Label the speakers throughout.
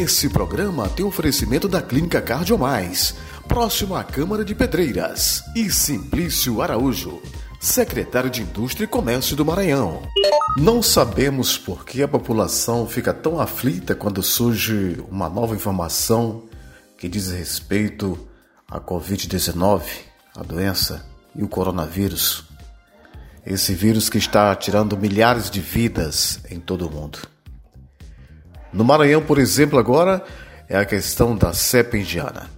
Speaker 1: Esse programa tem oferecimento da Clínica Cardiomais, próximo à Câmara de Pedreiras, e Simplício Araújo, secretário de Indústria e Comércio do Maranhão. Não sabemos por que a população fica tão aflita quando surge uma nova informação que diz respeito à Covid-19, a doença e o coronavírus. Esse vírus que está tirando milhares de vidas em todo o mundo. No Maranhão, por exemplo, agora é a questão da cepa indiana.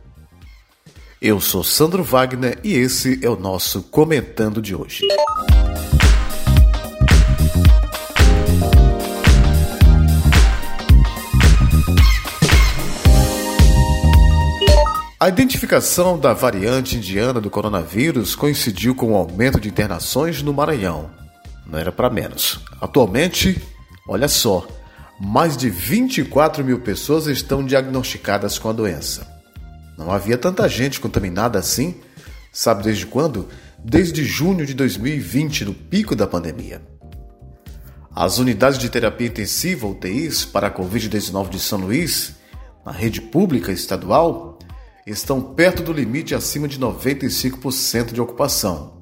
Speaker 1: Eu sou Sandro Wagner e esse é o nosso Comentando de hoje. A identificação da variante indiana do coronavírus coincidiu com o aumento de internações no Maranhão. Não era para menos. Atualmente, olha só, mais de 24 mil pessoas estão diagnosticadas com a doença. Não havia tanta gente contaminada assim, sabe desde quando? Desde junho de 2020, no pico da pandemia. As unidades de terapia intensiva, UTIs, para a Covid-19 de São Luís, na rede pública estadual, estão perto do limite acima de 95% de ocupação.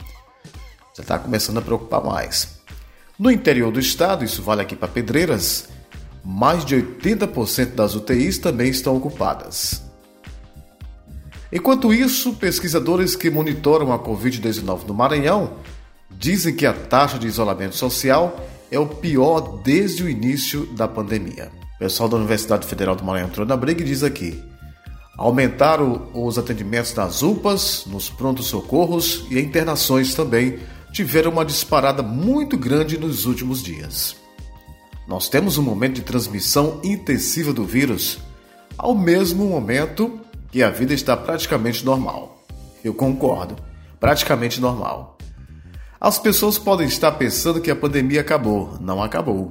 Speaker 1: Já está começando a preocupar mais. No interior do estado, isso vale aqui para Pedreiras, mais de 80% das UTIs também estão ocupadas. Enquanto isso, pesquisadores que monitoram a Covid-19 no Maranhão dizem que a taxa de isolamento social é o pior desde o início da pandemia. O pessoal da Universidade Federal do Maranhão entrou na briga e diz aqui: aumentaram os atendimentos nas UPAs, nos prontos-socorros e internações também tiveram uma disparada muito grande nos últimos dias. Nós temos um momento de transmissão intensiva do vírus, ao mesmo momento que a vida está praticamente normal. Eu concordo, praticamente normal. As pessoas podem estar pensando que a pandemia acabou. Não acabou.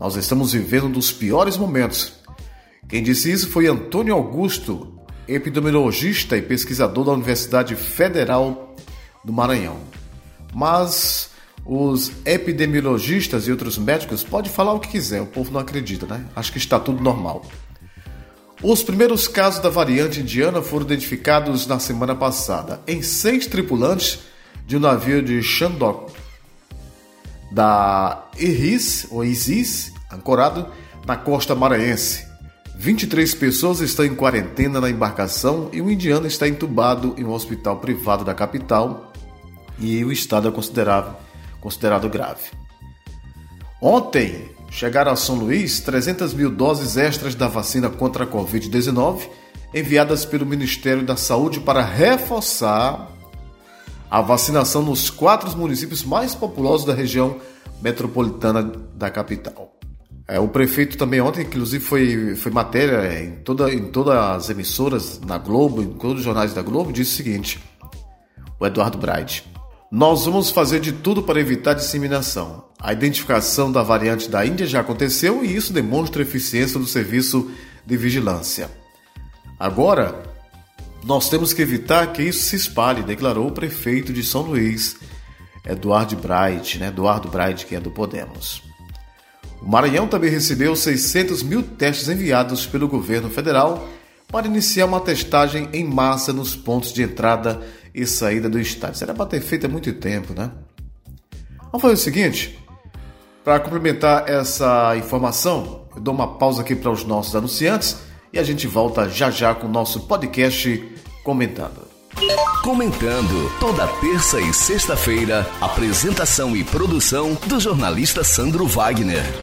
Speaker 1: Nós estamos vivendo um dos piores momentos. Quem disse isso foi Antônio Augusto, epidemiologista e pesquisador da Universidade Federal do Maranhão. Mas os epidemiologistas e outros médicos podem falar o que quiser, o povo não acredita, né? Acho que está tudo normal. Os primeiros casos da variante indiana foram identificados na semana passada em seis tripulantes de um navio de Shandong da Iris, ou Isis, ancorado na costa maranhense. 23 pessoas estão em quarentena na embarcação e um indiano está entubado em um hospital privado da capital e o estado é considerável considerado grave. Ontem chegaram a São Luís 300 mil doses extras da vacina contra a Covid-19 enviadas pelo Ministério da Saúde para reforçar a vacinação nos quatro municípios mais populosos da região metropolitana da capital. É, o prefeito também ontem, inclusive, foi, foi matéria em, toda, em todas as emissoras, na Globo, em todos os jornais da Globo, disse o seguinte: o Eduardo Braide. Nós vamos fazer de tudo para evitar disseminação. A identificação da variante da Índia já aconteceu e isso demonstra a eficiência do serviço de vigilância. Agora, nós temos que evitar que isso se espalhe, declarou o prefeito de São Luís, Eduardo Bright, né? Eduardo Bright, que é do Podemos. O Maranhão também recebeu 600 mil testes enviados pelo governo federal para iniciar uma testagem em massa nos pontos de entrada e saída do estádio. Era para ter feito há muito tempo, né? Vamos fazer o seguinte: para complementar essa informação, eu dou uma pausa aqui para os nossos anunciantes e a gente volta já já com o nosso podcast comentando.
Speaker 2: Comentando toda terça e sexta-feira, apresentação e produção do jornalista Sandro Wagner.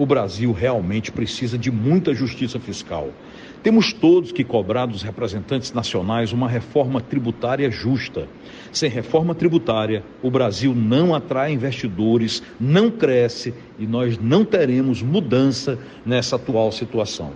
Speaker 3: O Brasil realmente precisa de muita justiça fiscal. Temos todos que cobrar dos representantes nacionais uma reforma tributária justa. Sem reforma tributária, o Brasil não atrai investidores, não cresce e nós não teremos mudança nessa atual situação.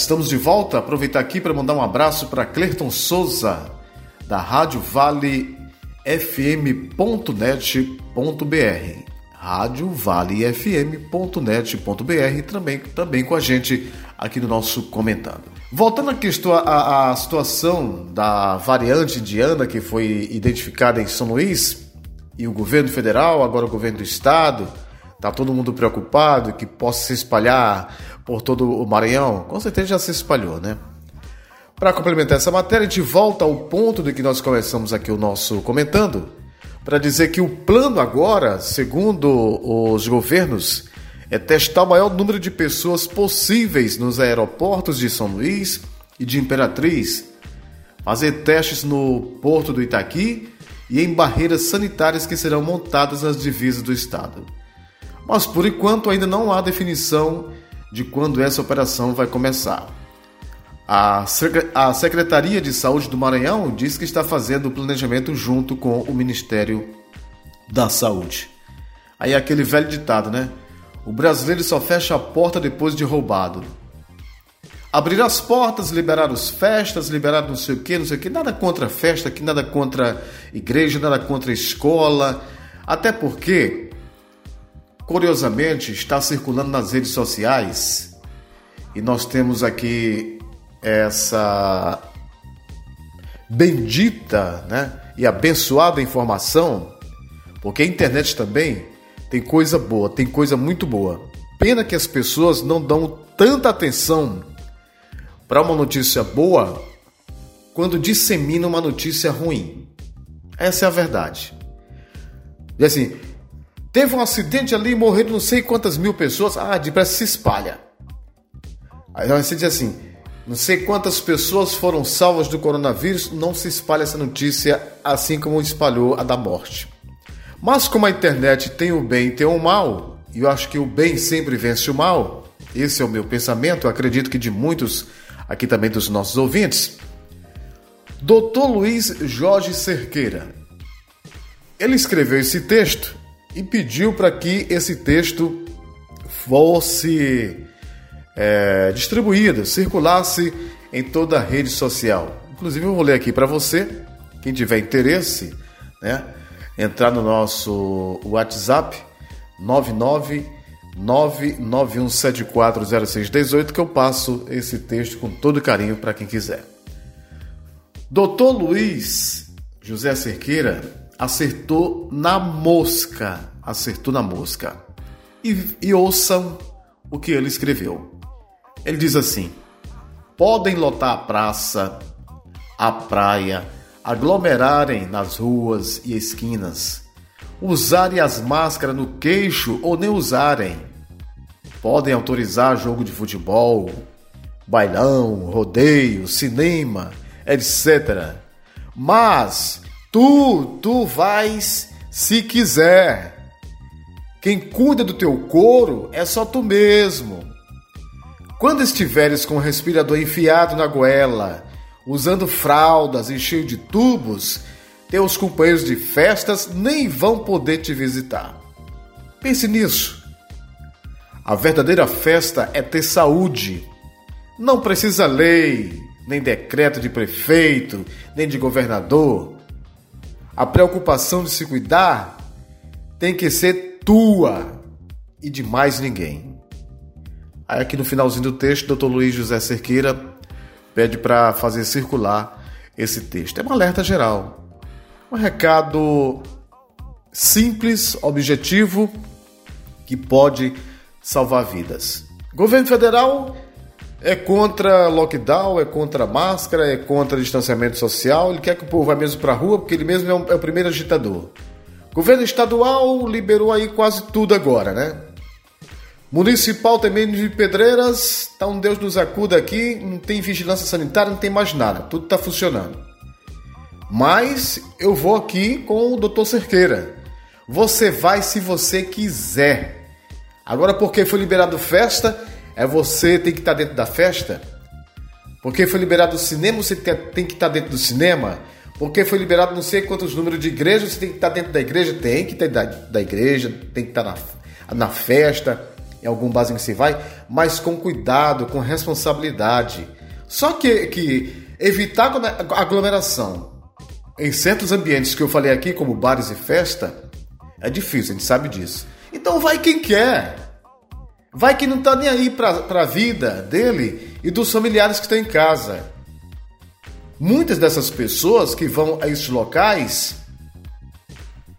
Speaker 1: Estamos de volta. Aproveitar aqui para mandar um abraço para Clerton Souza, da Rádio Vale FM.net.br. Rádio Vale FM.net.br também, também com a gente aqui no nosso comentando. Voltando à, à situação da variante indiana que foi identificada em São Luís, e o governo federal, agora o governo do estado, Tá todo mundo preocupado que possa se espalhar por todo o Maranhão? Com certeza já se espalhou, né? Para complementar essa matéria, a gente volta ao ponto de que nós começamos aqui o nosso comentando, para dizer que o plano agora, segundo os governos, é testar o maior número de pessoas possíveis nos aeroportos de São Luís e de Imperatriz, fazer testes no porto do Itaqui e em barreiras sanitárias que serão montadas nas divisas do estado mas por enquanto ainda não há definição de quando essa operação vai começar. A Secretaria de Saúde do Maranhão diz que está fazendo o planejamento junto com o Ministério da Saúde. Aí é aquele velho ditado, né? O brasileiro só fecha a porta depois de roubado. Abrir as portas, liberar as festas, liberar não sei o que, não sei o que, nada contra festa, que nada contra igreja, nada contra escola. Até porque Curiosamente, está circulando nas redes sociais e nós temos aqui essa bendita né, e abençoada informação, porque a internet também tem coisa boa, tem coisa muito boa. Pena que as pessoas não dão tanta atenção para uma notícia boa quando disseminam uma notícia ruim. Essa é a verdade. E assim, Teve um acidente ali morreram não sei quantas mil pessoas. Ah, depressa se espalha. Aí você diz assim: não sei quantas pessoas foram salvas do coronavírus, não se espalha essa notícia assim como espalhou a da morte. Mas como a internet tem o bem e tem o mal, e eu acho que o bem sempre vence o mal, esse é o meu pensamento, eu acredito que de muitos aqui também dos nossos ouvintes. Dr. Luiz Jorge Cerqueira. Ele escreveu esse texto e pediu para que esse texto fosse é, distribuído, circulasse em toda a rede social. Inclusive, eu vou ler aqui para você, quem tiver interesse, né, entrar no nosso WhatsApp 99991740618 que eu passo esse texto com todo carinho para quem quiser. Doutor Luiz José Cerqueira acertou na mosca. Acertou na mosca. E, e ouçam o que ele escreveu. Ele diz assim: podem lotar a praça, a praia, aglomerarem nas ruas e esquinas, usarem as máscaras no queixo ou nem usarem. Podem autorizar jogo de futebol, bailão, rodeio, cinema, etc. Mas Tu, tu vais se quiser. Quem cuida do teu couro é só tu mesmo. Quando estiveres com o respirador enfiado na goela, usando fraldas e cheio de tubos, teus companheiros de festas nem vão poder te visitar. Pense nisso. A verdadeira festa é ter saúde. Não precisa lei, nem decreto de prefeito, nem de governador. A preocupação de se cuidar tem que ser tua. e de mais ninguém. Aí aqui no finalzinho do texto, Dr. Luiz José Cerqueira pede para fazer circular esse texto. É um alerta geral. Um recado simples, objetivo, que pode salvar vidas. Governo federal é contra lockdown, é contra máscara, é contra distanciamento social. Ele quer que o povo vá mesmo para a rua porque ele mesmo é, um, é o primeiro agitador. Governo estadual liberou aí quase tudo agora, né? Municipal também de Pedreiras, tá um Deus nos acuda aqui, não tem vigilância sanitária, não tem mais nada, tudo está funcionando. Mas eu vou aqui com o Dr. Cerqueira. Você vai se você quiser. Agora, porque foi liberado festa, é você tem que estar dentro da festa? Porque foi liberado o cinema, você tem que estar dentro do cinema? Porque foi liberado não sei quantos números de igreja, você tem que estar dentro da igreja? Tem que estar da, da igreja, tem que estar na, na festa, em algum base que você vai, mas com cuidado, com responsabilidade. Só que, que evitar aglomeração em certos ambientes que eu falei aqui, como bares e festa, é difícil, a gente sabe disso. Então vai quem quer. Vai quem não tá nem aí para a vida dele e dos familiares que estão em casa. Muitas dessas pessoas que vão a esses locais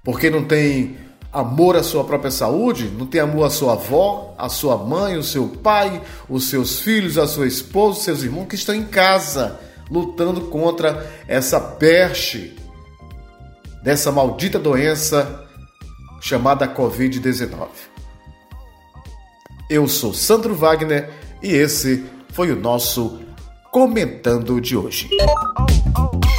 Speaker 1: porque não tem amor à sua própria saúde, não tem amor à sua avó, à sua mãe, ao seu pai, os seus filhos, a sua esposa, os seus irmãos que estão em casa lutando contra essa peste dessa maldita doença chamada Covid-19. Eu sou Sandro Wagner e esse foi o nosso Comentando de hoje. Oh, oh, oh.